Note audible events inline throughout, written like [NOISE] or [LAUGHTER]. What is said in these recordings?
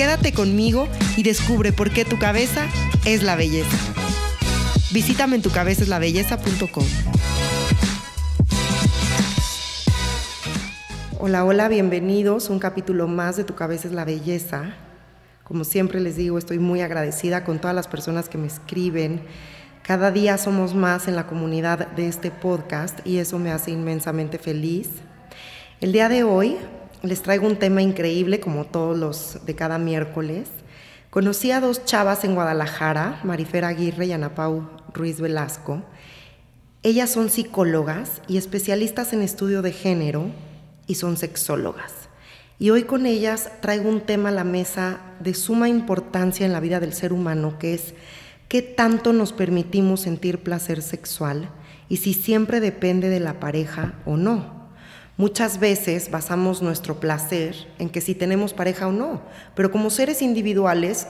Quédate conmigo y descubre por qué tu cabeza es la belleza. Visítame en tucabezaslabelleza.com. Hola, hola, bienvenidos un capítulo más de Tu cabeza es la belleza. Como siempre les digo, estoy muy agradecida con todas las personas que me escriben. Cada día somos más en la comunidad de este podcast y eso me hace inmensamente feliz. El día de hoy les traigo un tema increíble como todos los de cada miércoles. Conocí a dos chavas en Guadalajara, Marifera Aguirre y Ana Pau Ruiz Velasco. Ellas son psicólogas y especialistas en estudio de género y son sexólogas. Y hoy con ellas traigo un tema a la mesa de suma importancia en la vida del ser humano, que es qué tanto nos permitimos sentir placer sexual y si siempre depende de la pareja o no. Muchas veces basamos nuestro placer en que si tenemos pareja o no, pero como seres individuales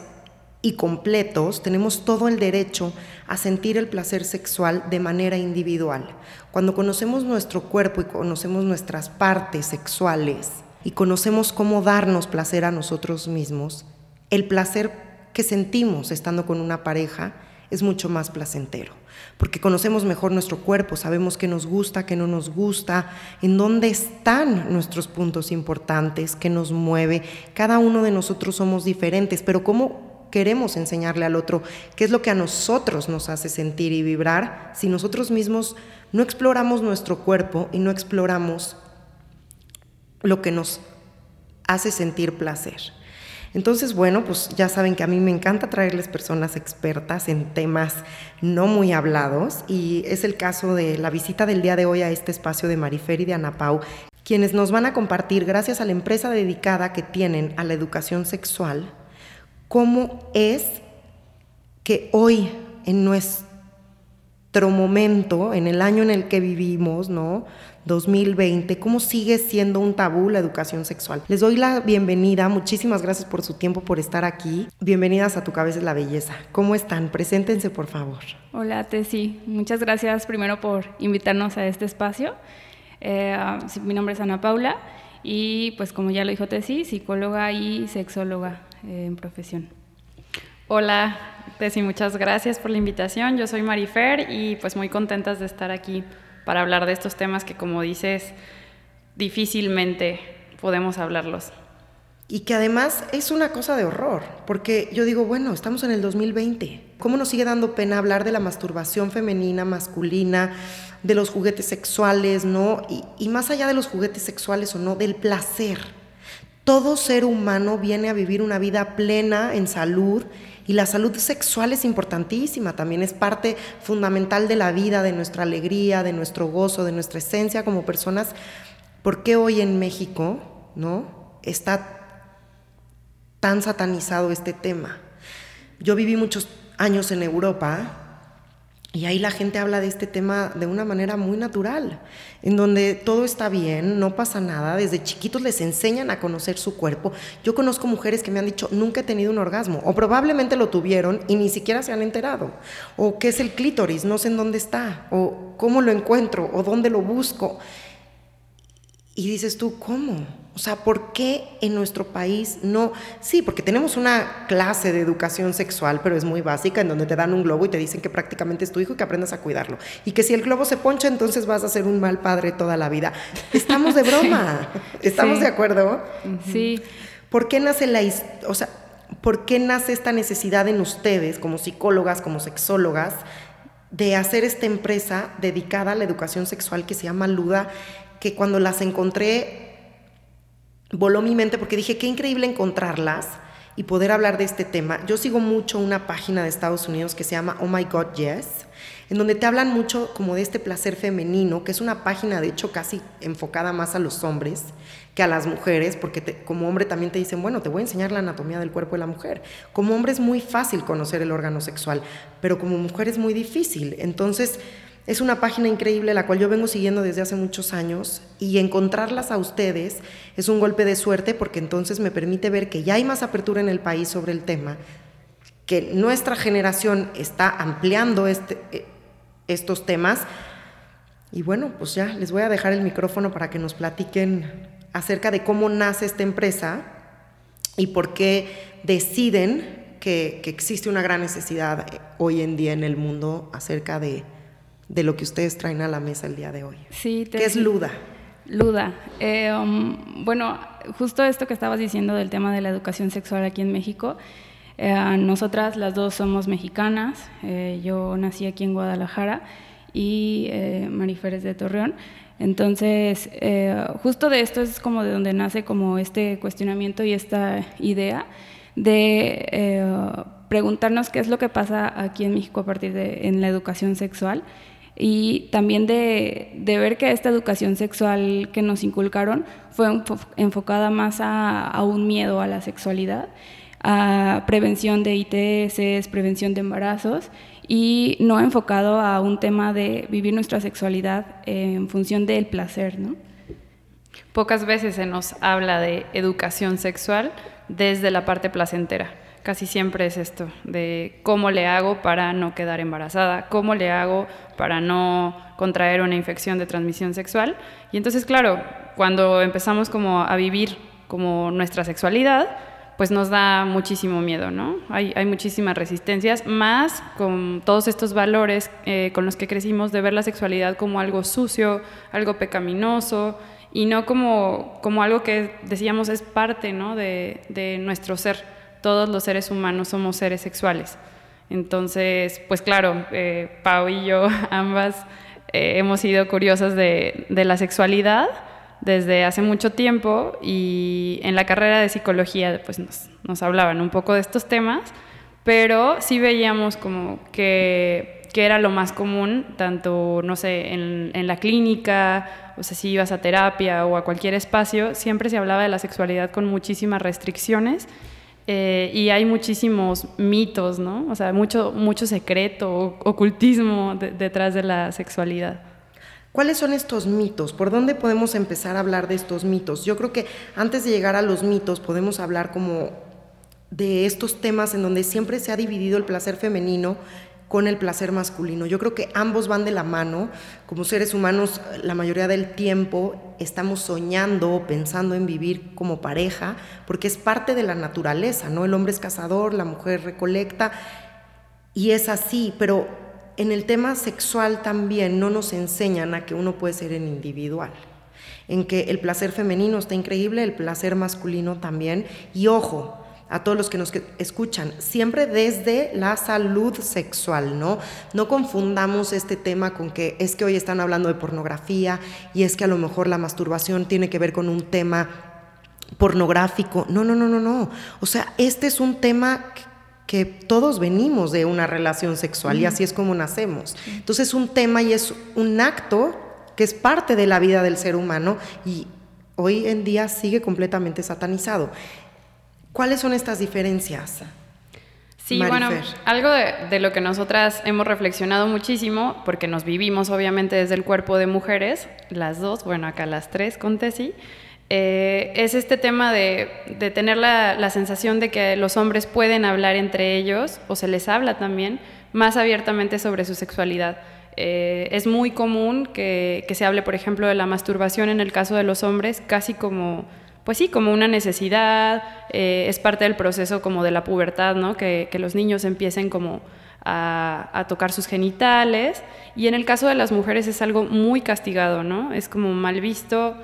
y completos tenemos todo el derecho a sentir el placer sexual de manera individual. Cuando conocemos nuestro cuerpo y conocemos nuestras partes sexuales y conocemos cómo darnos placer a nosotros mismos, el placer que sentimos estando con una pareja es mucho más placentero, porque conocemos mejor nuestro cuerpo, sabemos qué nos gusta, qué no nos gusta, en dónde están nuestros puntos importantes, qué nos mueve. Cada uno de nosotros somos diferentes, pero ¿cómo queremos enseñarle al otro qué es lo que a nosotros nos hace sentir y vibrar si nosotros mismos no exploramos nuestro cuerpo y no exploramos lo que nos hace sentir placer? Entonces, bueno, pues ya saben que a mí me encanta traerles personas expertas en temas no muy hablados y es el caso de la visita del día de hoy a este espacio de Marifer y de Ana Pau, quienes nos van a compartir, gracias a la empresa dedicada que tienen a la educación sexual, cómo es que hoy en nuestro momento, en el año en el que vivimos, ¿no? 2020, cómo sigue siendo un tabú la educación sexual. Les doy la bienvenida, muchísimas gracias por su tiempo, por estar aquí. Bienvenidas a Tu Cabeza es la Belleza. ¿Cómo están? Preséntense, por favor. Hola, Tessy. Muchas gracias primero por invitarnos a este espacio. Eh, mi nombre es Ana Paula y pues como ya lo dijo Tessy, psicóloga y sexóloga eh, en profesión. Hola, Tessy, muchas gracias por la invitación. Yo soy Marifer y pues muy contentas de estar aquí para hablar de estos temas que, como dices, difícilmente podemos hablarlos. Y que además es una cosa de horror, porque yo digo, bueno, estamos en el 2020. ¿Cómo nos sigue dando pena hablar de la masturbación femenina, masculina, de los juguetes sexuales, no? Y, y más allá de los juguetes sexuales o no, del placer. Todo ser humano viene a vivir una vida plena en salud y la salud sexual es importantísima, también es parte fundamental de la vida, de nuestra alegría, de nuestro gozo, de nuestra esencia como personas. ¿Por qué hoy en México no está tan satanizado este tema? Yo viví muchos años en Europa y ahí la gente habla de este tema de una manera muy natural, en donde todo está bien, no pasa nada, desde chiquitos les enseñan a conocer su cuerpo. Yo conozco mujeres que me han dicho, nunca he tenido un orgasmo, o probablemente lo tuvieron y ni siquiera se han enterado, o qué es el clítoris, no sé en dónde está, o cómo lo encuentro, o dónde lo busco. Y dices tú, ¿cómo? O sea, ¿por qué en nuestro país no? Sí, porque tenemos una clase de educación sexual, pero es muy básica, en donde te dan un globo y te dicen que prácticamente es tu hijo y que aprendas a cuidarlo. Y que si el globo se poncha, entonces vas a ser un mal padre toda la vida. Estamos de [LAUGHS] broma. ¿Estamos de acuerdo? Sí. ¿Por qué nace la, o sea, por qué nace esta necesidad en ustedes, como psicólogas, como sexólogas, de hacer esta empresa dedicada a la educación sexual que se llama Luda, que cuando las encontré voló mi mente porque dije, qué increíble encontrarlas y poder hablar de este tema. Yo sigo mucho una página de Estados Unidos que se llama Oh My God Yes, en donde te hablan mucho como de este placer femenino, que es una página de hecho casi enfocada más a los hombres que a las mujeres, porque como hombre también te dicen, bueno, te voy a enseñar la anatomía del cuerpo de la mujer. Como hombre es muy fácil conocer el órgano sexual, pero como mujer es muy difícil. Entonces, es una página increíble la cual yo vengo siguiendo desde hace muchos años y encontrarlas a ustedes es un golpe de suerte porque entonces me permite ver que ya hay más apertura en el país sobre el tema, que nuestra generación está ampliando este, eh, estos temas. Y bueno, pues ya les voy a dejar el micrófono para que nos platiquen acerca de cómo nace esta empresa y por qué deciden que, existe una gran necesidad hoy en día en el mundo acerca de, lo que ustedes traen a la mesa el día de hoy. Sí, ¿Qué es Luda? Luda. Eh, um, bueno, justo esto que estabas diciendo del tema de la educación sexual aquí en México. Eh, nosotras las dos somos mexicanas. Eh, yo nací aquí en Guadalajara y es de Torreón. Entonces, eh, justo de esto es como de donde nace como este cuestionamiento y esta idea de eh, preguntarnos qué es lo que pasa aquí en México a partir de en la educación sexual y también de, ver que esta educación sexual que nos inculcaron fue enfocada más a, a un miedo a la sexualidad, a prevención de ITS, prevención de embarazos y no enfocado a un tema de vivir nuestra sexualidad en función del placer, ¿no? Pocas veces se nos habla de educación sexual desde la parte placentera. Casi siempre es esto, de cómo le hago para no quedar embarazada, cómo le hago para no contraer una infección de transmisión sexual. Y entonces, claro, cuando empezamos como a vivir como nuestra sexualidad, pues nos da muchísimo miedo, ¿no? Hay, muchísimas resistencias, más con todos estos valores eh, con los que crecimos de ver la sexualidad como algo sucio, algo pecaminoso, y no como, como algo que decíamos es parte ¿no? de, nuestro ser. Todos los seres humanos somos seres sexuales. Entonces, pues claro, eh, Pau y yo [LAUGHS] ambas eh, hemos sido curiosas de, la sexualidad desde hace mucho tiempo y en la carrera de psicología pues nos, hablaban un poco de estos temas, pero sí veíamos como que, era lo más común, tanto, no sé, en, la clínica, o sea, si ibas a terapia o a cualquier espacio, siempre se hablaba de la sexualidad con muchísimas restricciones eh, y hay muchísimos mitos, ¿no? O sea, mucho, mucho secreto, ocultismo detrás de la sexualidad. ¿Cuáles son estos mitos? ¿Por dónde podemos empezar a hablar de estos mitos? Yo creo que antes de llegar a los mitos podemos hablar como de estos temas en donde siempre se ha dividido el placer femenino con el placer masculino. Yo creo que ambos van de la mano. Como seres humanos, la mayoría del tiempo estamos soñando, pensando en vivir como pareja, porque es parte de la naturaleza, ¿no? El hombre es cazador, la mujer recolecta, y es así, pero en el tema sexual también no nos enseñan a que uno puede ser en individual, en que el placer femenino está increíble, el placer masculino también, y ojo, a todos los que nos escuchan, siempre desde la salud sexual, ¿no? No confundamos este tema con que es que hoy están hablando de pornografía y es que a lo mejor la masturbación tiene que ver con un tema pornográfico. No, no, no, no, no. O sea, este es un tema que todos venimos de una relación sexual y así es como nacemos. Entonces es un tema y es un acto que es parte de la vida del ser humano y hoy en día sigue completamente satanizado. ¿Cuáles son estas diferencias? Sí, bueno, algo de, de, lo que nosotras hemos reflexionado muchísimo, porque nos vivimos obviamente desde el cuerpo de mujeres, las dos, bueno, acá las tres con Tessy, eh, es este tema de, tener la, sensación de que los hombres pueden hablar entre ellos, o se les habla también, más abiertamente sobre su sexualidad. Eh, es muy común que, se hable, por ejemplo, de la masturbación en el caso de los hombres, casi como, pues sí, como una necesidad, eh, es parte del proceso como de la pubertad, ¿no? Que, los niños empiecen como a, tocar sus genitales, y en el caso de las mujeres es algo muy castigado, ¿no? Es como mal visto.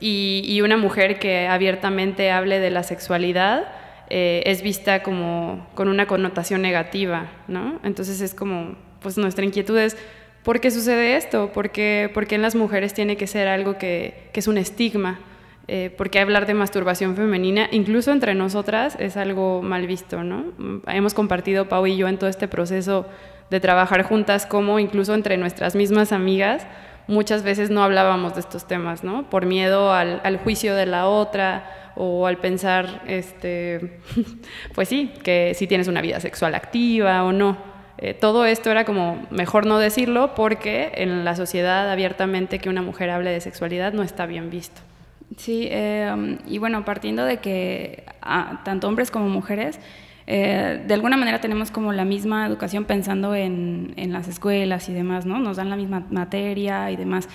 Y, una mujer que abiertamente hable de la sexualidad eh, es vista como con una connotación negativa, ¿no? Entonces es como, pues nuestra inquietud es, ¿por qué sucede esto? ¿Por qué, en las mujeres tiene que ser algo que, es un estigma? Eh, porque hablar de masturbación femenina, incluso entre nosotras, es algo mal visto, ¿no? Hemos compartido, Pau y yo, en todo este proceso de trabajar juntas, como incluso entre nuestras mismas amigas, muchas veces no hablábamos de estos temas, ¿no? Por miedo al, juicio de la otra o al pensar, este, [LAUGHS] pues sí, que si tienes una vida sexual activa o no. Eh, todo esto era como mejor no decirlo porque en la sociedad abiertamente que una mujer hable de sexualidad no está bien visto. Sí, eh, y bueno, partiendo de que ah, tanto hombres como mujeres, eh, de alguna manera tenemos como la misma educación pensando en, las escuelas y demás, ¿no? Nos dan la misma materia y demás.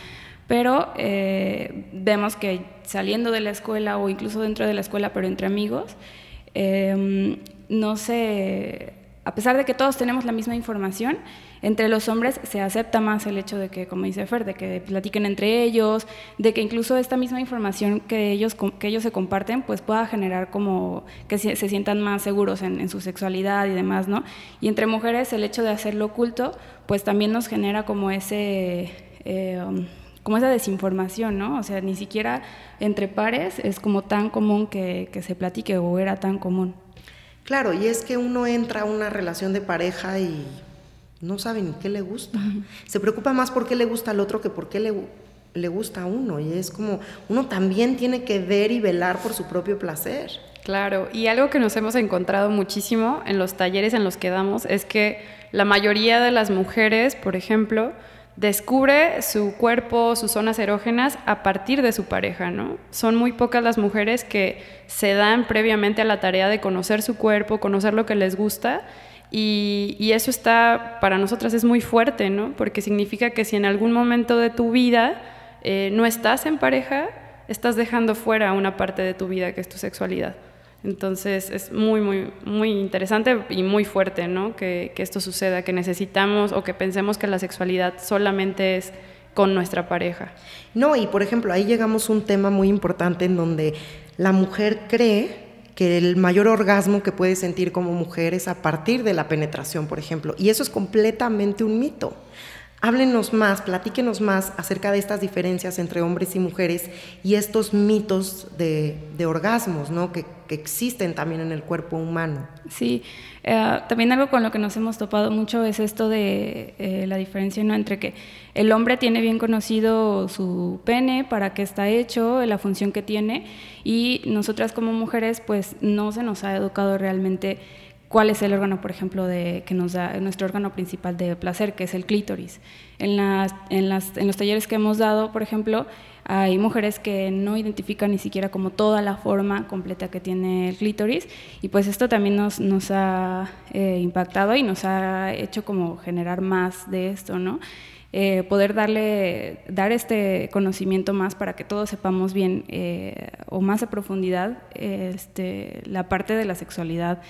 Pero eh, vemos que saliendo de la escuela o incluso dentro de la escuela, pero entre amigos, no se a pesar de que todos tenemos la misma información, entre los hombres se acepta más el hecho de que, como dice Fer, de que platiquen entre ellos, de que incluso esta misma información que ellos, que ellos se comparten, pues pueda generar como que se, sientan más seguros en, su sexualidad y demás, ¿no? Y entre mujeres el hecho de hacerlo oculto, pues también nos genera como ese... Eh, como esa desinformación, ¿no? O sea, ni siquiera entre pares es como tan común que, que se platique o era tan común. Claro, y es que uno entra a una relación de pareja y no sabe ni qué le gusta. Se preocupa más por qué le gusta al otro que por qué le, le gusta a uno. Y es como, uno también tiene que ver y velar por su propio placer. Claro, y algo que nos hemos encontrado muchísimo en los talleres en los que damos es que la mayoría de las mujeres, por ejemplo, descubre su cuerpo, sus zonas erógenas a partir de su pareja, ¿no? Son muy pocas las mujeres que se dan previamente a la tarea de conocer su cuerpo, conocer lo que les gusta y, eso está, para nosotras es muy fuerte, ¿no? Porque significa que si en algún momento de tu vida eh, no estás en pareja, estás dejando fuera una parte de tu vida que es tu sexualidad. Entonces es muy, muy, muy interesante y muy fuerte ¿no? que, que, esto suceda, que necesitamos o que pensemos que la sexualidad solamente es con nuestra pareja. No, y por ejemplo, ahí llegamos a un tema muy importante en donde la mujer cree que el mayor orgasmo que puede sentir como mujer es a partir de la penetración, por ejemplo, y eso es completamente un mito. Háblenos más, platíquenos más acerca de estas diferencias entre hombres y mujeres y estos mitos de, orgasmos ¿no? que, existen también en el cuerpo humano. Sí, eh, también algo con lo que nos hemos topado mucho es esto de eh, la diferencia ¿no? entre que el hombre tiene bien conocido su pene, para qué está hecho, la función que tiene, y nosotras como mujeres pues no se nos ha educado realmente cuál es el órgano, por ejemplo, de, que nos da nuestro órgano principal de placer, que es el clítoris. En, las, en, las, en los talleres que hemos dado, por ejemplo, hay mujeres que no identifican ni siquiera como toda la forma completa que tiene el clítoris y pues esto también nos, nos ha eh, impactado y nos ha hecho como generar más de esto, ¿no? Eh, poder darle, dar este conocimiento más para que todos sepamos bien eh, o más a profundidad este, la parte de la sexualidad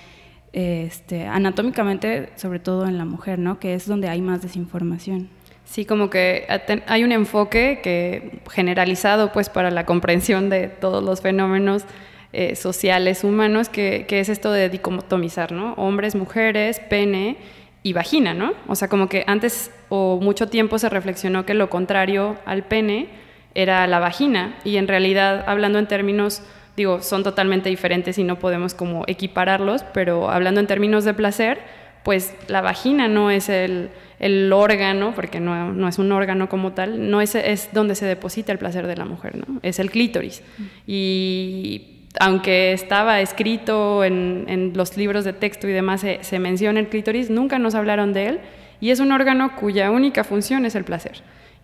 este, anatómicamente, sobre todo en la mujer, ¿no? Que es donde hay más desinformación. Sí, como que hay un enfoque que generalizado pues para la comprensión de todos los fenómenos eh, sociales humanos, que, que, es esto de dicotomizar, ¿no? Hombres, mujeres, pene y vagina, ¿no? O sea, como que antes o mucho tiempo se reflexionó que lo contrario al pene era la vagina y en realidad, hablando en términos digo, son totalmente diferentes y no podemos como equipararlos, pero hablando en términos de placer, pues la vagina no es el, el órgano, porque no, no, es un órgano como tal, no es, es donde se deposita el placer de la mujer, ¿no? es el clítoris. Y aunque estaba escrito en, en, los libros de texto y demás, se, se menciona el clítoris, nunca nos hablaron de él, y es un órgano cuya única función es el placer.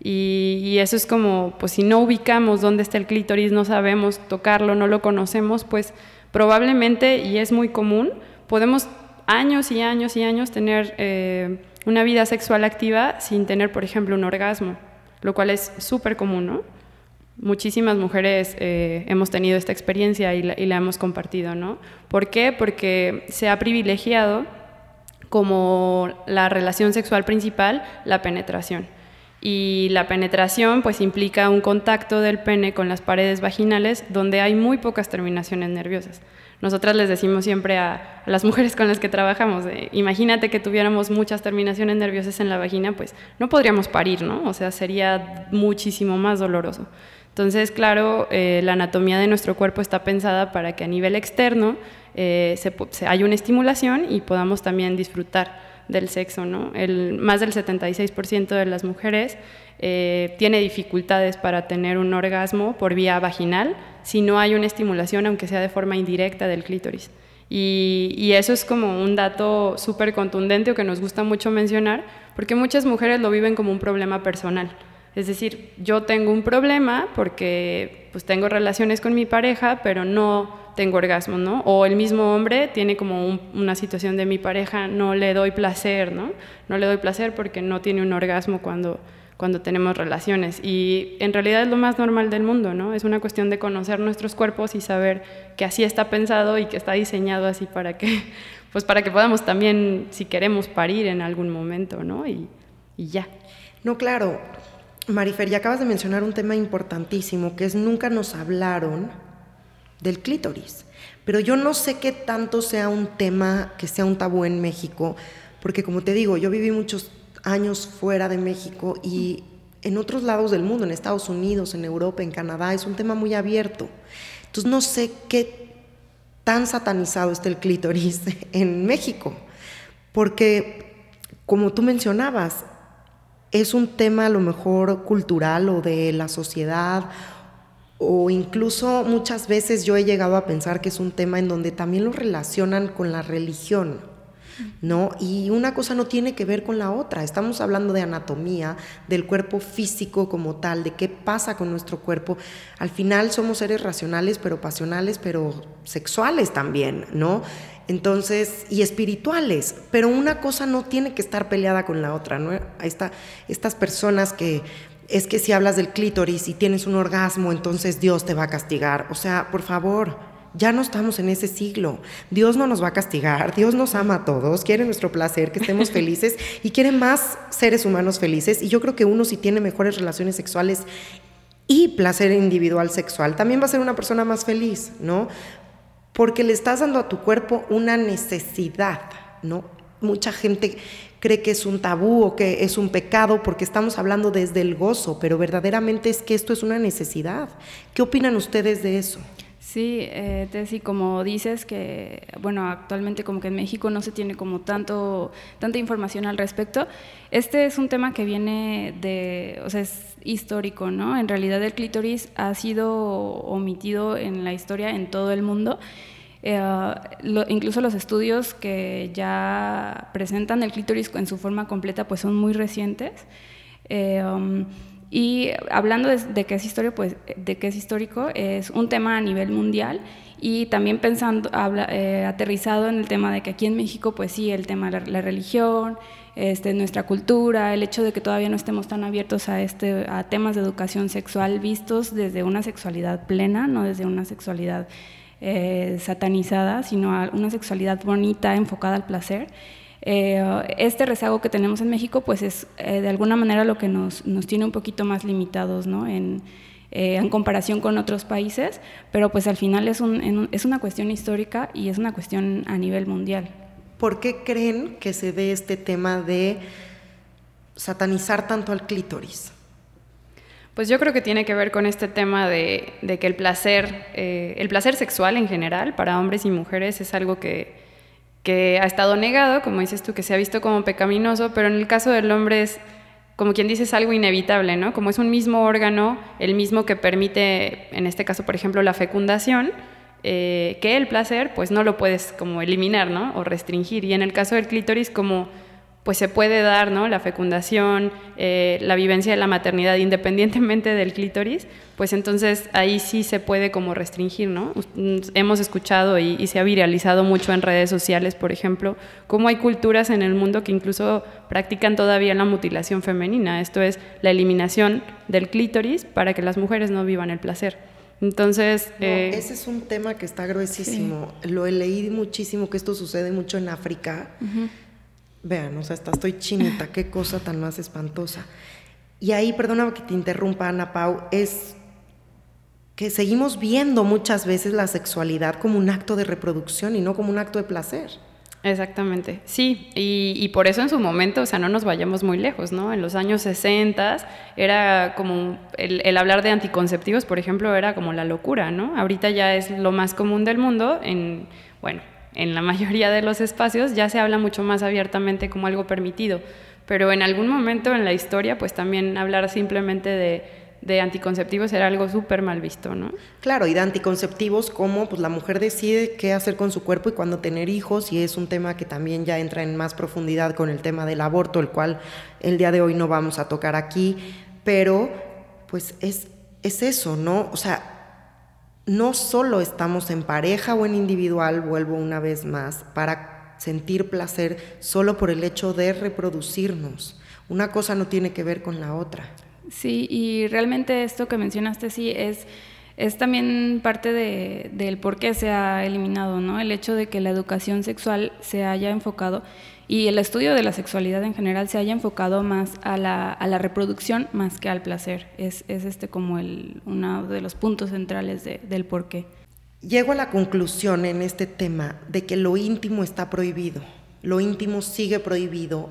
Y, eso es como, pues si no ubicamos dónde está el clítoris, no sabemos tocarlo, no lo conocemos, pues probablemente, y es muy común, podemos años y años y años tener eh, una vida sexual activa sin tener, por ejemplo, un orgasmo, lo cual es súper común, ¿no? Muchísimas mujeres eh, hemos tenido esta experiencia y la, y la hemos compartido, ¿no? ¿Por qué? Porque se ha privilegiado como la relación sexual principal la penetración y la penetración pues implica un contacto del pene con las paredes vaginales donde hay muy pocas terminaciones nerviosas. Nosotras les decimos siempre a, las [LAUGHS] mujeres con las que trabajamos, imagínate que tuviéramos muchas terminaciones nerviosas en la vagina, pues no podríamos parir, ¿no? O sea, sería muchísimo más doloroso. Entonces, claro, eh, la anatomía de nuestro cuerpo está pensada para que a nivel externo eh, se, haya una estimulación y podamos también disfrutar del sexo. ¿no? El, más del 76% de las mujeres eh, tiene dificultades para tener un orgasmo por vía vaginal si no hay una estimulación, aunque sea de forma indirecta del clítoris. Y, eso es como un dato súper contundente o que nos gusta mucho mencionar, porque muchas mujeres lo viven como un problema personal. Es decir, yo tengo un problema porque pues tengo relaciones con mi pareja, pero no tengo orgasmo, ¿no? O el mismo hombre tiene como una situación de mi pareja, no le doy placer, ¿no? No le doy placer porque no tiene un orgasmo cuando, cuando tenemos relaciones. Y en realidad es lo más normal del mundo, ¿no? Es una cuestión de conocer nuestros cuerpos y saber que así está pensado y que está diseñado así para que, [LAUGHS] pues para que podamos también, si queremos, parir en algún momento, ¿no? Y, y ya. No, claro. Marifer, ya acabas de mencionar un tema importantísimo, que es nunca nos hablaron del clítoris. Pero yo no sé qué tanto sea un tema que sea un tabú en México, porque como te digo, yo viví muchos años fuera de México y en otros lados del mundo, en Estados Unidos, en Europa, en Canadá, es un tema muy abierto. Entonces no sé qué tan satanizado está el clítoris [LAUGHS] en México, porque como tú mencionabas, es un tema a lo mejor cultural o de la sociedad o incluso muchas veces yo he llegado a pensar que es un tema en donde también lo relacionan con la religión. ¿no? Y una cosa no tiene que ver con la otra. Estamos hablando de anatomía, del cuerpo físico como tal, de qué pasa con nuestro cuerpo. Al final somos seres racionales, pero pasionales, pero sexuales también, ¿no? Entonces, y espirituales, pero una cosa no tiene que estar peleada con la otra, ¿no? Está, estas personas que es que si hablas del clítoris y tienes un orgasmo, entonces Dios te va a castigar. O sea, por favor, ya no estamos en ese siglo. Dios no nos va a castigar, Dios nos ama a todos, quiere nuestro placer, que estemos [LAUGHS] felices y quiere más seres humanos felices. Y yo creo que uno si tiene mejores relaciones sexuales y placer individual sexual, también va a ser una persona más feliz, ¿no? Porque le estás dando a tu cuerpo una necesidad, ¿no? Mucha gente cree que es un tabú o que es un pecado porque estamos hablando desde el gozo, pero verdaderamente es que esto es una necesidad. ¿Qué opinan ustedes de eso? Sí, eh, Tessy, como dices que, bueno, actualmente como que en México no se tiene como tanto, tanta información al respecto. Este es un tema que viene de, o sea, es histórico, ¿no? En realidad el clítoris ha sido omitido en la historia en todo el mundo. Eh, incluso los estudios que ya presentan el clítoris en su forma completa pues son muy recientes. Eh, um, y hablando de, que es histórico, pues de que es histórico, es un tema a nivel mundial y también pensando, eh, aterrizado en el tema de que aquí en México, pues sí, el tema de la, religión, este, nuestra cultura, el hecho de que todavía no estemos tan abiertos a, este, a temas de educación sexual vistos desde una sexualidad plena, no desde una sexualidad eh, satanizada, sino a una sexualidad bonita, enfocada al placer. Eh, este rezago que tenemos en México, pues es eh, de alguna manera lo que nos, tiene un poquito más limitados, ¿no? En, en comparación con otros países, pero pues al final es, un, es una cuestión histórica y es una cuestión a nivel mundial. ¿Por qué creen que se dé este tema de satanizar tanto al clítoris? Pues yo creo que tiene que ver con este tema de, que el placer, el placer sexual en general para hombres y mujeres es algo que, que ha estado negado, como dices tú, que se ha visto como pecaminoso, pero en el caso del hombre es, como quien dice, es algo inevitable, ¿no? Como es un mismo órgano, el mismo que permite, en este caso, por ejemplo, la fecundación, eh, que el placer, pues no lo puedes como eliminar, ¿no? O restringir. Y en el caso del clítoris, como pues se puede dar ¿no? la fecundación, eh, la vivencia de la maternidad independientemente del clítoris, pues entonces ahí sí se puede como restringir, ¿no? Hemos escuchado y, se ha viralizado mucho en redes sociales, por ejemplo, cómo hay culturas en el mundo que incluso practican todavía la mutilación femenina, esto es la eliminación del clítoris para que las mujeres no vivan el placer. Entonces... Eh, ese es un tema que está gruesísimo. Lo he leído muchísimo, que esto sucede mucho en África. Vean, o sea, hasta estoy chinita, qué cosa tan más espantosa. Y ahí, perdóname que te interrumpa, Ana Pau, es que seguimos viendo muchas veces la sexualidad como un acto de reproducción y no como un acto de placer. Exactamente, sí, y, por eso en su momento, o sea, no nos vayamos muy lejos, ¿no? En los años 60 era como el, hablar de anticonceptivos, por ejemplo, era como la locura, ¿no? Ahorita ya es lo más común del mundo, en, bueno, en la mayoría de los espacios ya se habla mucho más abiertamente como algo permitido, pero en algún momento en la historia, pues también hablar simplemente de de anticonceptivos era algo súper mal visto, ¿no? Claro, y de anticonceptivos como pues la mujer decide qué hacer con su cuerpo y cuándo tener hijos, y es un tema que también ya entra en más profundidad con el tema del aborto, el cual el día de hoy no vamos a tocar aquí, pero pues es, es eso, ¿no? O sea, no solo estamos en pareja o en individual, vuelvo una vez más, para sentir placer solo por el hecho de reproducirnos. Una cosa no tiene que ver con la otra. Sí, y realmente esto que mencionaste sí es, es también parte de, del por qué se ha eliminado, ¿no? El hecho de que la educación sexual se haya enfocado y el estudio de la sexualidad en general se haya enfocado más a la, a la reproducción más que al placer. Es, es este como el, uno de los puntos centrales de, del por qué. Llego a la conclusión en este tema de que lo íntimo está prohibido. Lo íntimo sigue prohibido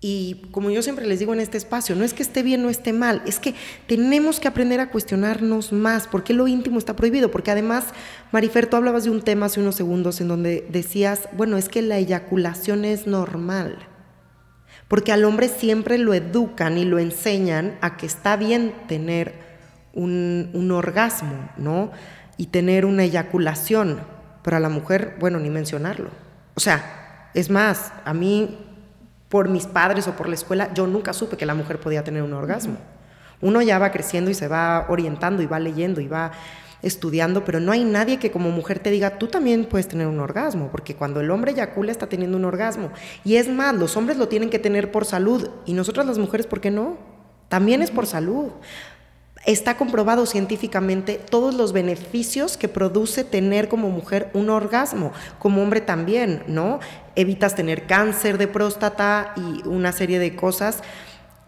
y como yo siempre les digo en este espacio, no es que esté bien o esté mal, es que tenemos que aprender a cuestionarnos más. ¿Por qué lo íntimo está prohibido? Porque además, Marifer, tú hablabas de un tema hace unos segundos en donde decías, bueno, es que la eyaculación es normal. Porque al hombre siempre lo educan y lo enseñan a que está bien tener un, un orgasmo, ¿no? Y tener una eyaculación. Pero a la mujer, bueno, ni mencionarlo. O sea, es más, a mí por mis padres o por la escuela, yo nunca supe que la mujer podía tener un orgasmo. Uno ya va creciendo y se va orientando y va leyendo y va estudiando, pero no hay nadie que como mujer te diga, tú también puedes tener un orgasmo, porque cuando el hombre eyacula está teniendo un orgasmo. Y es más, los hombres lo tienen que tener por salud y nosotras las mujeres, ¿por qué no? También es por salud. Está comprobado científicamente todos los beneficios que produce tener como mujer un orgasmo, como hombre también, ¿no? Evitas tener cáncer de próstata y una serie de cosas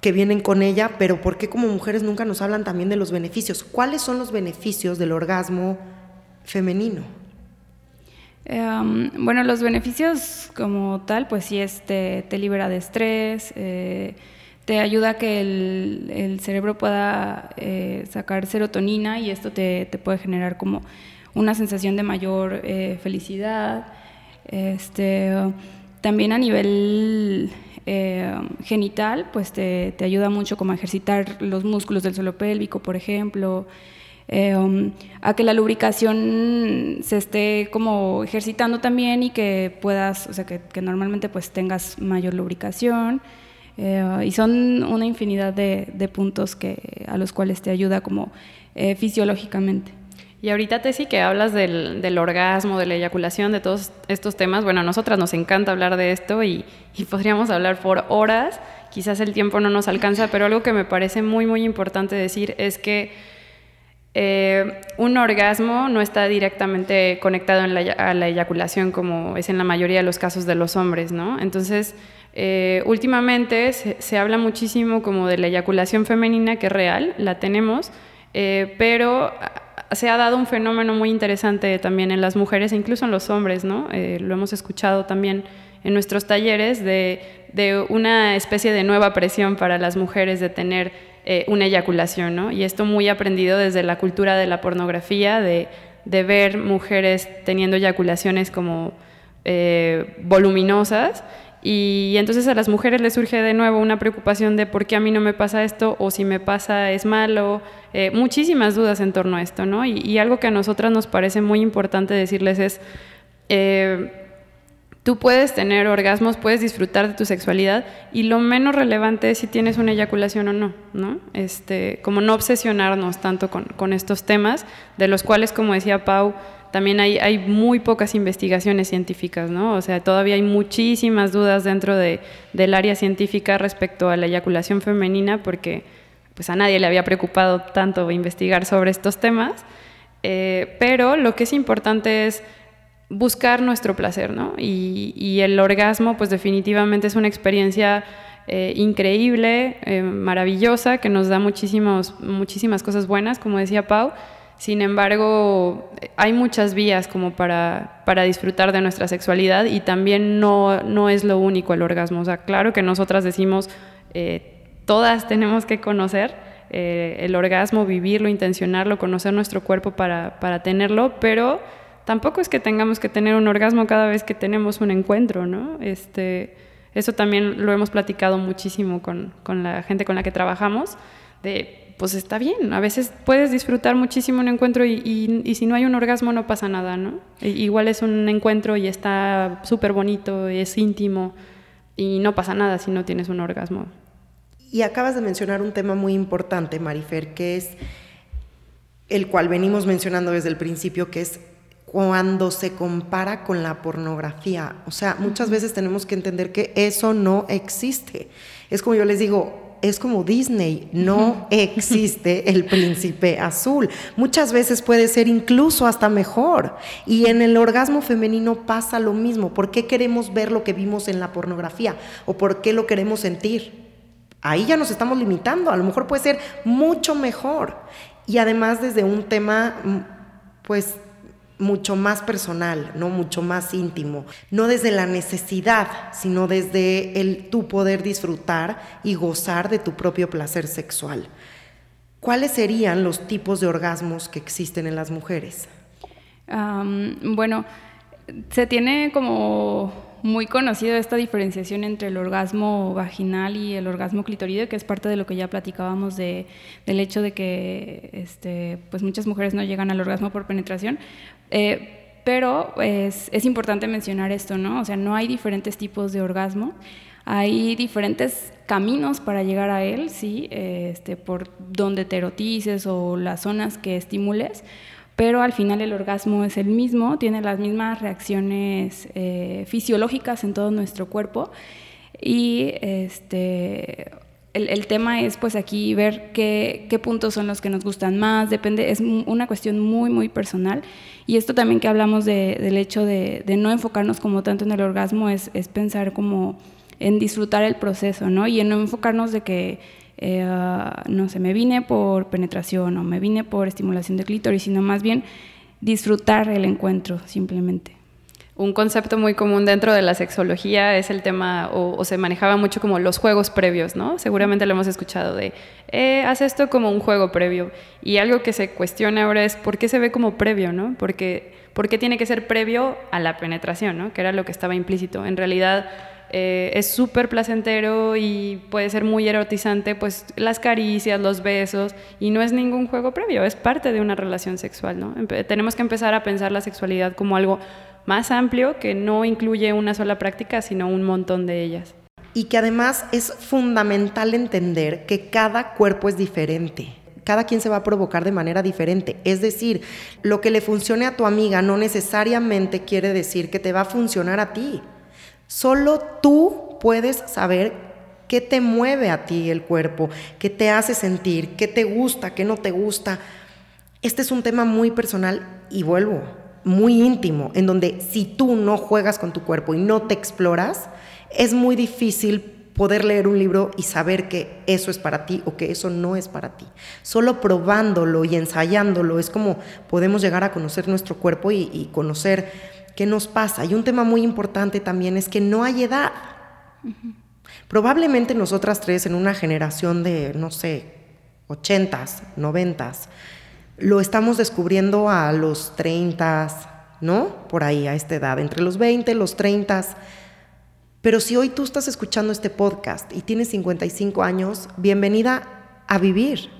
que vienen con ella, pero ¿por qué como mujeres nunca nos hablan también de los beneficios? ¿Cuáles son los beneficios del orgasmo femenino? Em, bueno, los beneficios como tal, pues sí, este, te libera de estrés, eh, te ayuda a que el, cerebro pueda eh, sacar serotonina y esto te, puede generar como una sensación de mayor eh, felicidad. Este, también a nivel eh, genital, pues te, ayuda mucho como a ejercitar los músculos del suelo pélvico, por ejemplo, um, a que la lubricación se esté como ejercitando también y que puedas, o sea, que, que normalmente pues tengas mayor lubricación. Eh, y son una infinidad de, puntos que, a los cuales te ayuda como eh, fisiológicamente. Y ahorita, Tessy, que hablas del, orgasmo, de la eyaculación, de todos estos temas, bueno, a nosotras nos encanta hablar de esto y, podríamos hablar por horas, quizás el tiempo no nos alcanza, pero algo que me parece muy, muy importante decir es que eh, un orgasmo no está directamente conectado a la eyaculación como es en la mayoría de los casos de los hombres, ¿no? Entonces, eh, últimamente se, habla muchísimo como de la eyaculación femenina, que es real, la tenemos, eh, pero se ha dado un fenómeno muy interesante también en las mujeres incluso en los hombres, ¿no? Eh, lo hemos escuchado también en nuestros talleres de, una especie de nueva presión para las mujeres de tener una eyaculación, ¿no? Y esto muy aprendido desde la cultura de la pornografía, de ver mujeres teniendo eyaculaciones como voluminosas y entonces a las mujeres les surge de nuevo una preocupación de por qué a mí no me pasa esto o si me pasa es malo, eh, muchísimas dudas en torno a esto, ¿no? Y, algo que a nosotras nos parece muy importante decirles es, eh, tú puedes tener orgasmos, puedes disfrutar de tu sexualidad y lo menos relevante es si tienes una eyaculación o no, ¿no? Este, como no obsesionarnos tanto con, con estos temas, de los cuales, como decía Pau, también hay, muy pocas investigaciones científicas, ¿no? O sea, todavía hay muchísimas dudas dentro de, del área científica respecto a la eyaculación femenina porque pues a nadie le había preocupado tanto investigar sobre estos temas, eh, pero lo que es importante es buscar nuestro placer, ¿no? Y, y el orgasmo pues definitivamente es una experiencia eh, increíble, eh, maravillosa, que nos da muchísimos, muchísimas cosas buenas, como decía Pau, Sin embargo, hay muchas vías como para, para disfrutar de nuestra sexualidad y también no, no es lo único el orgasmo. O sea, claro que nosotras decimos, eh, todas tenemos que conocer eh, el orgasmo, vivirlo, intencionarlo, conocer nuestro cuerpo para, para tenerlo, pero tampoco es que tengamos que tener un orgasmo cada vez que tenemos un encuentro, ¿no? Este, eso también lo hemos platicado muchísimo con, con la gente con la que trabajamos, de pues está bien. A veces puedes disfrutar muchísimo un encuentro y, y, si no hay un orgasmo no pasa nada, ¿no? igual es un encuentro y está súper bonito, es íntimo y no pasa nada si no tienes un orgasmo. Y acabas de mencionar un tema muy importante, Marifer, que es el cual venimos mencionando desde el principio, que es cuando se compara con la pornografía. O sea, muchas veces tenemos que entender que eso no existe. Es como yo les digo, es como Disney, no existe [LAUGHS] el príncipe azul. Muchas veces puede ser incluso hasta mejor. Y en el orgasmo femenino pasa lo mismo. ¿Por qué queremos ver lo que vimos en la pornografía? ¿O por qué lo queremos sentir? Ahí ya nos estamos limitando. A lo mejor puede ser mucho mejor. Y además desde un tema, mm, pues mucho más personal, ¿no? Mucho más íntimo, no desde la necesidad, sino desde el tu poder disfrutar y gozar de tu propio placer sexual. ¿Cuáles serían los tipos de orgasmos que existen en las mujeres? bueno, se tiene como muy conocido esta diferenciación entre el orgasmo vaginal y el orgasmo clitorido, que es parte de lo que ya platicábamos de, del hecho de que este, pues muchas mujeres no llegan al orgasmo por penetración. Eh, pero es, es, importante mencionar esto, ¿no? O sea, no hay diferentes tipos de orgasmo, hay diferentes caminos para llegar a él, ¿sí? este, por donde te erotices o las zonas que estimules, pero al final el orgasmo es el mismo, tiene las mismas reacciones eh, fisiológicas en todo nuestro cuerpo y este, el, tema es pues aquí ver qué, puntos son los que nos gustan más, depende, es una cuestión muy, muy personal. Y esto también que hablamos del hecho de, de, no enfocarnos como tanto en el orgasmo es, es, pensar como en disfrutar el proceso, ¿no? Y en no enfocarnos de que eh, no sé, me vine por penetración o me vine por estimulación de clítoris, sino más bien disfrutar el encuentro simplemente. Un concepto muy común dentro de la sexología es el tema, o, se manejaba mucho como los juegos previos, ¿no? Seguramente lo hemos escuchado de, eh, haz esto como un juego previo. Y algo que se cuestiona ahora es, ¿por qué se ve como previo, ¿no? Porque, ¿Por qué tiene que ser previo a la penetración, ¿no? Que era lo que estaba implícito. En realidad, eh, es súper placentero y puede ser muy erotizante, pues las caricias, los besos, y no es ningún juego previo, es parte de una relación sexual, ¿no? tenemos que empezar a pensar la sexualidad como algo más amplio que no incluye una sola práctica, sino un montón de ellas. Y que además es fundamental entender que cada cuerpo es diferente cada quien se va a provocar de manera diferente. Es decir, lo que le funcione a tu amiga no necesariamente quiere decir que te va a funcionar a ti. Solo tú puedes saber qué te mueve a ti el cuerpo, qué te hace sentir, qué te gusta, qué no te gusta. Este es un tema muy personal y vuelvo, muy íntimo, en donde si tú no juegas con tu cuerpo y no te exploras, es muy difícil poder leer un libro y saber que eso es para ti o que eso no es para ti. Solo probándolo y ensayándolo es como podemos llegar a conocer nuestro cuerpo y, y conocer ¿Qué nos pasa? Y un tema muy importante también es que no hay edad. Probablemente nosotras tres en una generación de, no sé, ochentas, noventas, lo estamos descubriendo a los treintas, ¿no? Por ahí, a esta edad, entre los 20, los 30. Pero si hoy tú estás escuchando este podcast y tienes 55 años, bienvenida a vivir.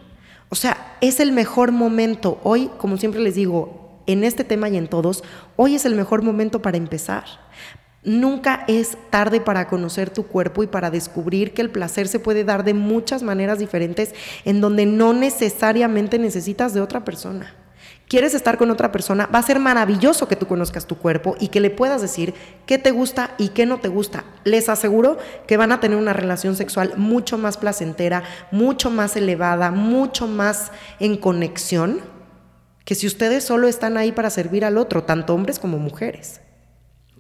O sea, es el mejor momento. Hoy, como siempre les digo, en este tema y en todos, hoy es el mejor momento para empezar. Nunca es tarde para conocer tu cuerpo y para descubrir que el placer se puede dar de muchas maneras diferentes en donde no necesariamente necesitas de otra persona. ¿Quieres estar con otra persona? Va a ser maravilloso que tú conozcas tu cuerpo y que le puedas decir qué te gusta y qué no te gusta. Les aseguro que van a tener una relación sexual mucho más placentera, mucho más elevada, mucho más en conexión que si ustedes solo están ahí para servir al otro, tanto hombres como mujeres.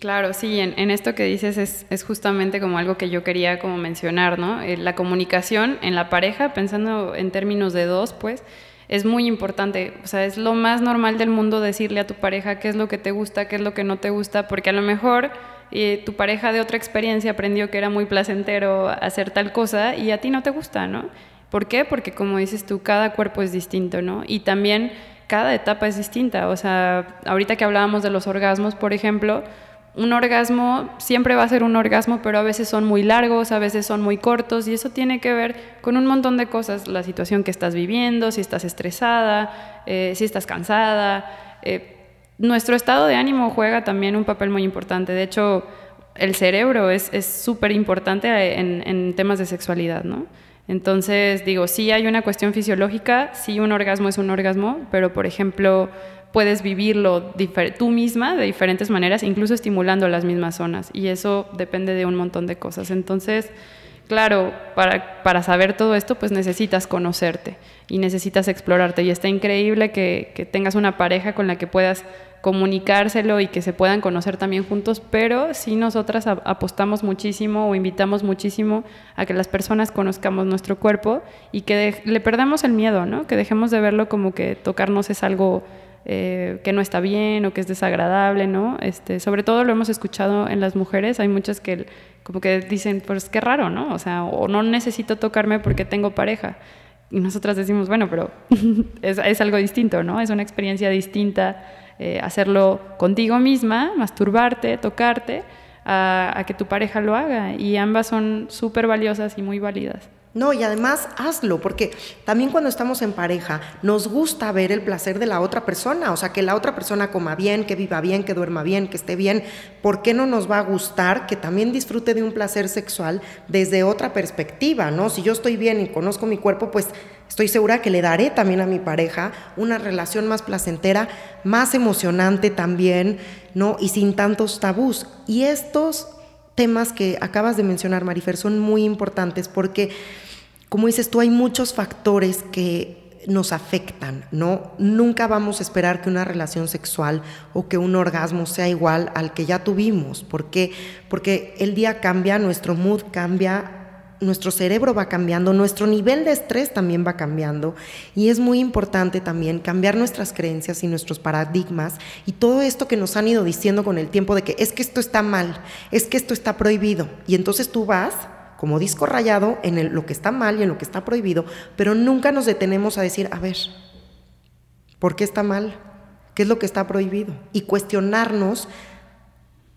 Claro, sí, en, esto que dices es, justamente como algo que yo quería como mencionar, ¿no? Eh, la comunicación en la pareja, pensando en términos de dos, pues, es muy importante, o sea, es lo más normal del mundo decirle a tu pareja qué es lo que te gusta, qué es lo que no te gusta, porque a lo mejor eh, tu pareja de otra experiencia aprendió que era muy placentero hacer tal cosa y a ti no te gusta, ¿no? ¿Por qué? Porque como dices tú, cada cuerpo es distinto, ¿no? Y también cada etapa es distinta, o sea, ahorita que hablábamos de los orgasmos, por ejemplo, un orgasmo siempre va a ser un orgasmo, pero a veces son muy largos, a veces son muy cortos y eso tiene que ver con un montón de cosas, la situación que estás viviendo, si estás estresada, eh, si estás cansada. Eh, nuestro estado de ánimo juega también un papel muy importante. De hecho, el cerebro es súper importante en, en, temas de sexualidad, ¿no? Entonces, digo, sí hay una cuestión fisiológica, sí un orgasmo es un orgasmo, pero por ejemplo, puedes vivirlo tú misma de diferentes maneras, incluso estimulando las mismas zonas. Y eso depende de un montón de cosas. Entonces, claro, para, para saber todo esto, pues necesitas conocerte y necesitas explorarte. Y está increíble que, que tengas una pareja con la que puedas comunicárselo y que se puedan conocer también juntos, pero sí nosotras apostamos muchísimo o invitamos muchísimo a que las personas conozcamos nuestro cuerpo y que le perdamos el miedo, ¿no? Que dejemos de verlo como que tocarnos es algo eh, que no está bien o que es desagradable, ¿no? Este, sobre todo lo hemos escuchado en las mujeres, hay muchas que como que dicen, pues qué raro, ¿no? O sea, o no necesito tocarme porque tengo pareja. Y nosotras decimos, bueno, pero [LAUGHS] es, algo distinto, ¿no? Es una experiencia distinta eh, hacerlo contigo misma, masturbarte, tocarte, a, a que tu pareja lo haga. Y ambas son súper valiosas y muy válidas. No, y además hazlo, porque también cuando estamos en pareja nos gusta ver el placer de la otra persona, o sea, que la otra persona coma bien, que viva bien, que duerma bien, que esté bien. ¿Por qué no nos va a gustar que también disfrute de un placer sexual desde otra perspectiva, no? Si yo estoy bien y conozco mi cuerpo, pues estoy segura que le daré también a mi pareja una relación más placentera, más emocionante también, ¿no? Y sin tantos tabús. Y estos temas que acabas de mencionar, Marifer, son muy importantes porque, como dices tú, hay muchos factores que nos afectan, ¿no? Nunca vamos a esperar que una relación sexual o que un orgasmo sea igual al que ya tuvimos. ¿Por qué? Porque el día cambia, nuestro mood cambia, nuestro cerebro va cambiando, nuestro nivel de estrés también va cambiando y es muy importante también cambiar nuestras creencias y nuestros paradigmas y todo esto que nos han ido diciendo con el tiempo de que es que esto está mal, es que esto está prohibido y entonces tú vas como disco rayado en lo que está mal y en lo que está prohibido, pero nunca nos detenemos a decir, a ver, ¿por qué está mal? ¿Qué es lo que está prohibido? Y cuestionarnos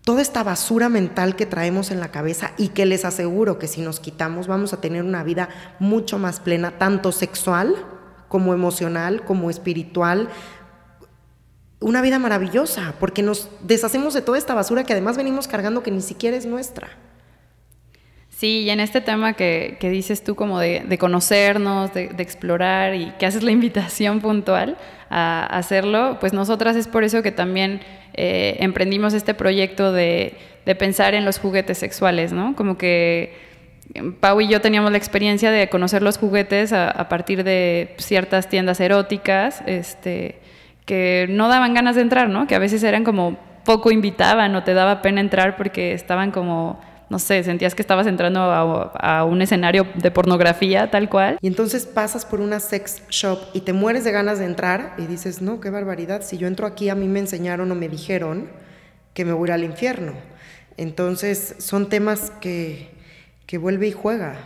toda esta basura mental que traemos en la cabeza y que les aseguro que si nos quitamos vamos a tener una vida mucho más plena, tanto sexual como emocional, como espiritual, una vida maravillosa, porque nos deshacemos de toda esta basura que además venimos cargando que ni siquiera es nuestra. Sí, y en este tema que, dices tú como de, conocernos, de, explorar y que haces la invitación puntual a hacerlo, pues nosotras es por eso que también eh, emprendimos este proyecto de, pensar en los juguetes sexuales, ¿no? Como que Pau y yo teníamos la experiencia de conocer los juguetes a, partir de ciertas tiendas eróticas, este, que no daban ganas de entrar, ¿no? Que a veces eran como poco invitaban o te daba pena entrar porque estaban como no sé, sentías que estabas entrando a, un escenario de pornografía tal cual. Y entonces pasas por una sex shop y te mueres de ganas de entrar y dices, no, qué barbaridad, si yo entro aquí a mí me enseñaron o me dijeron que me voy al infierno. Entonces son temas que, que vuelve y juega,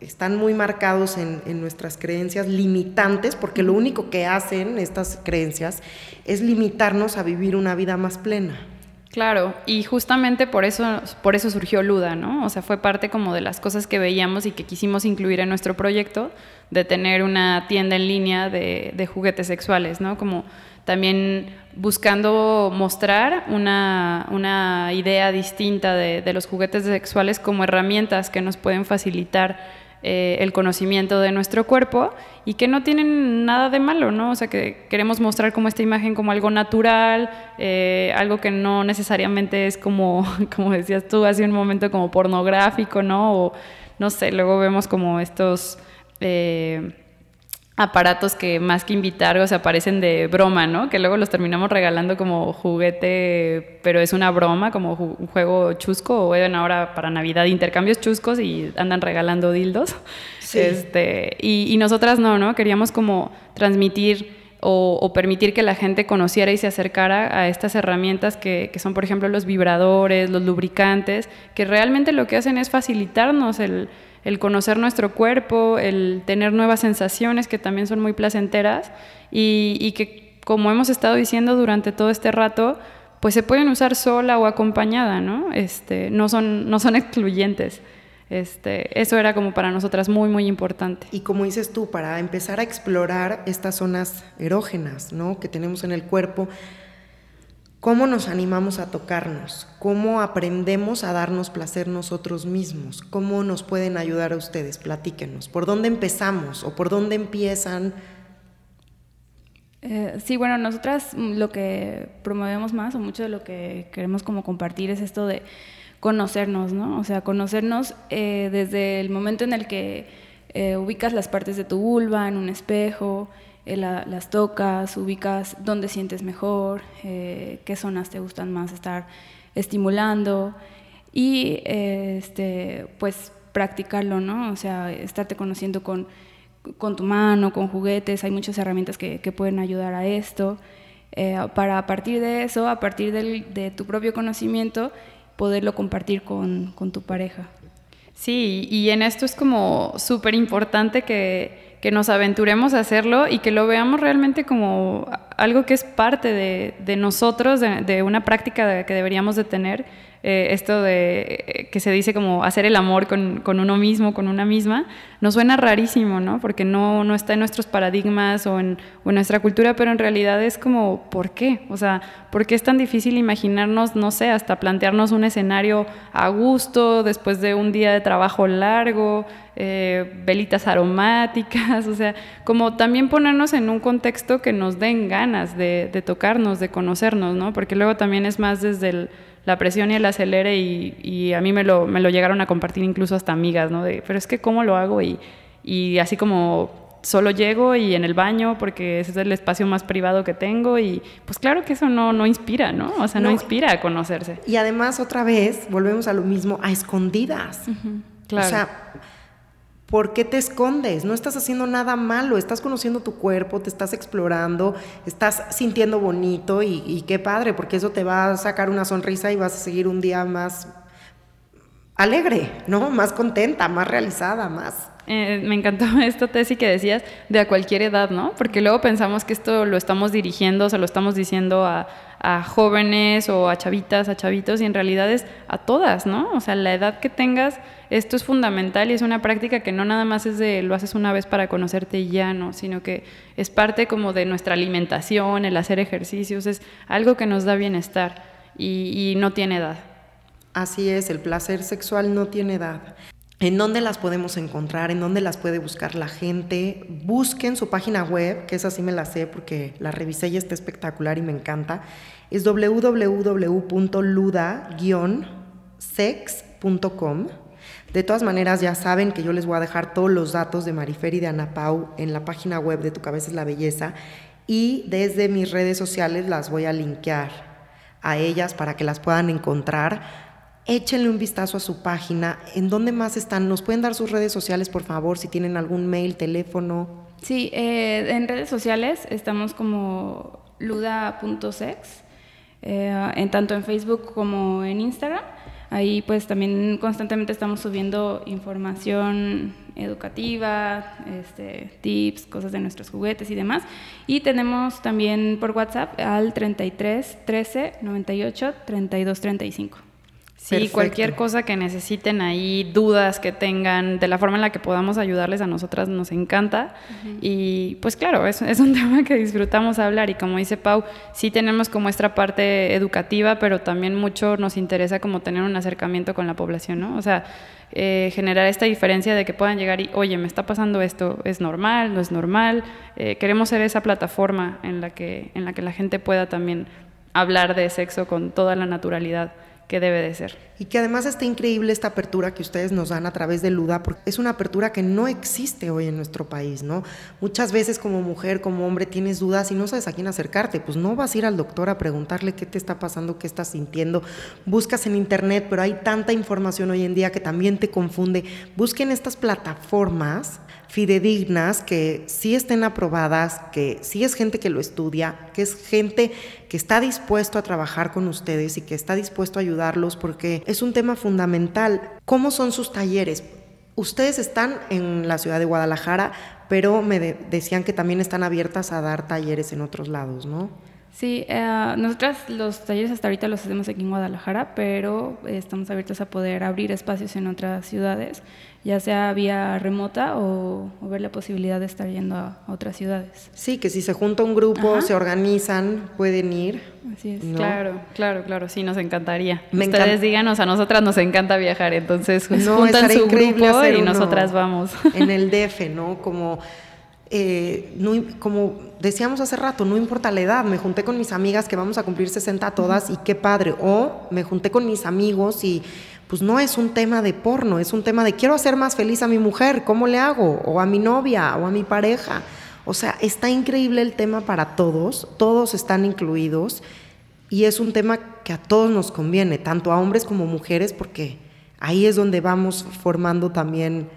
están muy marcados en, en, nuestras creencias limitantes, porque lo único que hacen estas creencias es limitarnos a vivir una vida más plena. Claro, y justamente por eso, por eso surgió Luda, ¿no? O sea, fue parte como de las cosas que veíamos y que quisimos incluir en nuestro proyecto, de tener una tienda en línea de, juguetes sexuales, ¿no? Como también buscando mostrar una, idea distinta de, de los juguetes sexuales como herramientas que nos pueden facilitar eh, el conocimiento de nuestro cuerpo y que no tienen nada de malo, ¿no? O sea, que queremos mostrar como esta imagen como algo natural, eh, algo que no necesariamente es como, [LAUGHS] como decías tú hace un momento, como pornográfico, ¿no? O no sé, luego vemos como estos... Eh, aparatos que más que invitar, o sea, parecen de broma, ¿no? Que luego los terminamos regalando como juguete, pero es una broma, como un juego chusco, o bueno, ahora para Navidad intercambios chuscos y andan regalando dildos. Este, y, y, nosotras no, ¿no? Queríamos como transmitir o, permitir que la gente conociera y se acercara a estas herramientas que, que, son, por ejemplo, los vibradores, los lubricantes, que realmente lo que hacen es facilitarnos el, el conocer nuestro cuerpo, el tener nuevas sensaciones que también son muy placenteras y, que, como hemos estado diciendo durante todo este rato, pues se pueden usar sola o acompañada, ¿no? Este, no, son, no son [LAUGHS] excluyentes. Este, eso era como para nosotras muy, muy importante. Y como dices tú, para empezar a explorar estas zonas erógenas, ¿no? Que tenemos en el cuerpo, ¿Cómo nos animamos a tocarnos? ¿Cómo aprendemos a darnos placer nosotros mismos? ¿Cómo nos pueden ayudar a ustedes? Platíquenos. ¿Por dónde empezamos o por dónde empiezan? Eh, sí, bueno, nosotras lo que promovemos más o mucho de lo que queremos como compartir es esto de conocernos, ¿no? O sea, conocernos eh, desde el momento en el que eh, ubicas las partes de tu vulva en un espejo, eh, las tocas, ubicas dónde sientes mejor, eh, qué zonas te gustan más estar estimulando y este, pues practicarlo, ¿no? O sea, estarte conociendo con, con tu mano, con juguetes, hay muchas herramientas que, que pueden ayudar a esto, eh, para a partir de eso, a partir del, de tu propio conocimiento, poderlo compartir con, con tu pareja. Sí, y en esto es como súper importante que que nos aventuremos a hacerlo y que lo veamos realmente como algo que es parte de, nosotros, de, una práctica que deberíamos de tener eh, esto de eh, que se dice como hacer el amor con, uno mismo, con una misma, nos suena rarísimo, ¿no? Porque no, no está en nuestros paradigmas o en, nuestra cultura, pero en realidad es como, ¿por qué? O sea, ¿por qué es tan difícil imaginarnos, no sé, hasta plantearnos un escenario a gusto después de un día de trabajo largo, eh, velitas aromáticas, [LAUGHS] o sea, como también ponernos en un contexto que nos den ganas de, de tocarnos, de conocernos, ¿no? Porque luego también es más desde el la presión y el acelere y, a mí me lo, me lo, llegaron a compartir incluso hasta amigas, ¿no? De, pero es que cómo lo hago y, y así como solo llego y en el baño porque ese es el espacio más privado que tengo y pues claro que eso no, no inspira, ¿no? O sea, no, inspira a conocerse. Y además otra vez volvemos a lo mismo, a escondidas. claro. O sea, ¿Por qué te escondes? No estás haciendo nada malo, estás conociendo tu cuerpo, te estás explorando, estás sintiendo bonito y, qué padre, porque eso te va a sacar una sonrisa y vas a seguir un día más alegre, ¿no? Más contenta, más realizada, más eh, me encantó [LAUGHS] esto, Tessy, que decías de a cualquier edad, ¿no? Porque luego pensamos que esto lo estamos dirigiendo, o se lo estamos diciendo a, jóvenes o a chavitas, a chavitos, y en realidad es a todas, ¿no? O sea, la edad que tengas, esto es fundamental y es una práctica que no nada más es de lo haces una vez para conocerte y ya, ¿no? Sino que es parte como de nuestra alimentación, el hacer ejercicios, es algo que nos da bienestar y, y no tiene edad. Así es, el placer sexual no tiene edad. ¿En dónde las podemos encontrar? ¿En dónde las puede buscar la gente? Busquen su página web, que esa sí me la sé porque la revisé y está espectacular y me encanta. Es www.luda-sex.com. De todas maneras, ya saben que yo les voy a dejar todos los datos de Marifer y de Ana Pau en la página web de Tu Cabeza es la Belleza y desde mis redes sociales las voy a linkear a ellas para que las puedan encontrar échenle un vistazo a su página. ¿En dónde más están? ¿Nos pueden dar sus redes sociales, por favor, si tienen algún mail, teléfono? Sí, eh, en redes sociales estamos como luda.sex, eh, en tanto en Facebook como en Instagram. Ahí pues también constantemente estamos subiendo información educativa, este, tips, cosas de nuestros juguetes y demás. Y tenemos también por WhatsApp al 33 13 98 32 35. Sí, cualquier cosa que necesiten ahí, dudas que tengan, de la forma en la que podamos ayudarles a nosotras nos encanta. Y pues claro, es, es, un [LAUGHS] tema que disfrutamos hablar y como dice Pau, sí tenemos como esta parte educativa, pero también mucho nos interesa como tener un acercamiento con la población, ¿no? O sea, eh, generar esta diferencia de que puedan llegar y, oye, me está pasando esto, es normal, no es normal. Eh, queremos ser esa plataforma en la, que, en la que la gente pueda también hablar de sexo con toda la naturalidad que debe de ser. Y que además está increíble esta apertura que ustedes nos dan a través de Luda, porque es una apertura que no existe hoy en nuestro país, ¿no? Muchas veces como mujer, como hombre, tienes dudas y no sabes a quién acercarte, pues no vas a ir al doctor a preguntarle qué te está pasando, qué estás sintiendo, buscas en internet, pero hay tanta información hoy en día que también te confunde. Busquen estas plataformas fidedignas, que sí estén aprobadas, que sí es gente que lo estudia, que es gente que está dispuesto a trabajar con ustedes y que está dispuesto a ayudarlos porque es un tema fundamental. ¿Cómo son sus talleres? Ustedes están en la ciudad de Guadalajara, pero me decían que también están abiertas a dar talleres en otros lados, ¿no? Sí, eh, nosotras los talleres hasta ahorita los hacemos aquí en Guadalajara, pero estamos abiertos a poder abrir espacios en otras ciudades, ya sea vía remota o, ver la posibilidad de estar yendo a, otras ciudades. Sí, que si se junta un grupo, se organizan, pueden ir. Así es. Claro, claro, claro, sí, nos encantaría. Ustedes díganos, a nosotras nos encanta viajar, entonces juntan su grupo y nosotras vamos. En el DF, ¿no? Como eh, no, como decíamos hace rato, no importa la edad, me junté con mis amigas que vamos a cumplir 60 todas y qué padre, o me junté con mis amigos y pues no es un tema de porno, es un tema de quiero hacer más feliz a mi mujer, ¿cómo le hago? O a mi novia, o a mi pareja. O sea, está increíble el tema para todos, todos están incluidos y es un tema que a todos nos conviene, tanto a hombres como mujeres, porque ahí es donde vamos formando también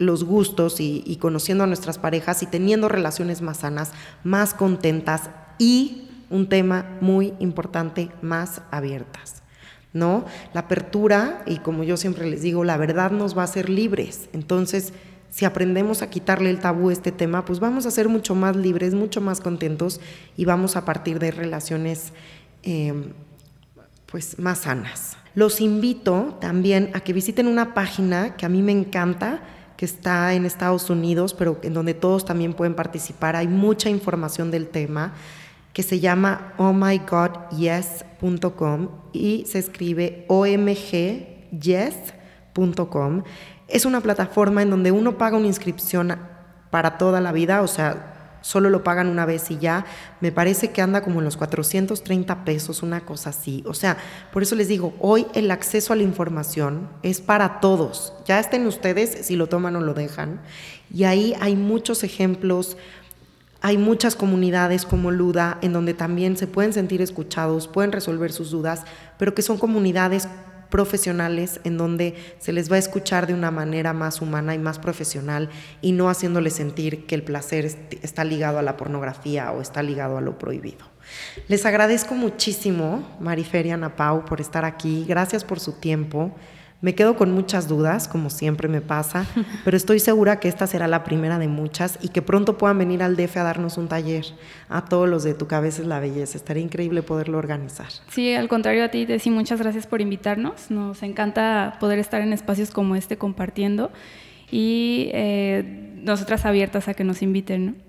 los gustos y, conociendo a nuestras parejas y teniendo relaciones más sanas, más contentas y un tema muy importante, más abiertas. ¿No? La apertura, y como yo siempre les digo, la verdad nos va a hacer libres. Entonces, si aprendemos a quitarle el tabú a este tema, pues vamos a ser mucho más libres, mucho más contentos y vamos a partir de relaciones em, pues más sanas. Los invito también a que visiten una página que a mí me encanta, que está en Estados Unidos, pero en donde todos también pueden participar. Hay mucha información del tema que se llama ohmygodyes.com y se escribe omgyes.com. Es una plataforma en donde uno paga una inscripción para toda la vida, o sea, solo lo pagan una vez y ya, me parece que anda como en los 430 pesos, una cosa así. O sea, por eso les digo, hoy el acceso a la información es para todos. Ya estén ustedes si lo toman o lo dejan. Y ahí hay muchos ejemplos, hay muchas comunidades como Luda en donde también se pueden sentir escuchados, pueden resolver sus dudas, pero que son comunidades profesionales en donde se les va a escuchar de una manera más humana y más profesional y no haciéndoles sentir que el placer está ligado a la pornografía o está ligado a lo prohibido. Les agradezco muchísimo, Mariferia Napau, por estar aquí. Gracias por su tiempo. Me quedo con muchas dudas, como siempre me pasa, [LAUGHS] pero estoy segura que esta será la primera de muchas y que pronto puedan venir al DF a darnos un taller a todos los de Tu Cabeza es la Belleza. Estaría increíble poderlo organizar. Sí, al contrario a ti, Tessy, muchas gracias por invitarnos. Nos encanta poder estar en espacios como este compartiendo y eh, nosotras abiertas a que nos inviten.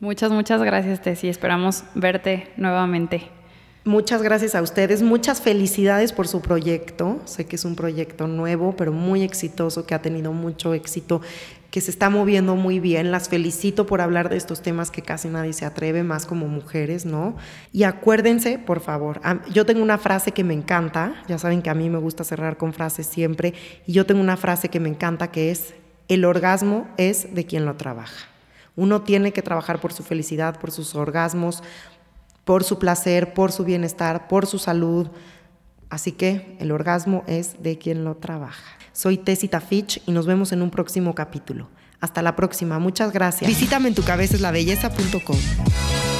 Muchas, muchas gracias, Tessy. Esperamos verte nuevamente. Muchas gracias a ustedes, muchas felicidades por su proyecto. Sé que es un proyecto nuevo, pero muy exitoso, que ha tenido mucho éxito, que se está moviendo muy bien. Las felicito por hablar de estos temas que casi nadie se atreve, más como mujeres, ¿no? Y acuérdense, por favor, yo tengo una frase que me encanta, ya saben que a mí me gusta cerrar con frases siempre, y yo tengo una frase que me encanta que es, el orgasmo es de quien lo trabaja. Uno tiene que trabajar por su felicidad, por sus orgasmos, por su placer, por su bienestar, por su salud. Así que el orgasmo es de quien lo trabaja. Soy Tessita Fitch y nos vemos en un próximo capítulo. Hasta la próxima, muchas gracias. Visítame en tucabeceslabelleza.com.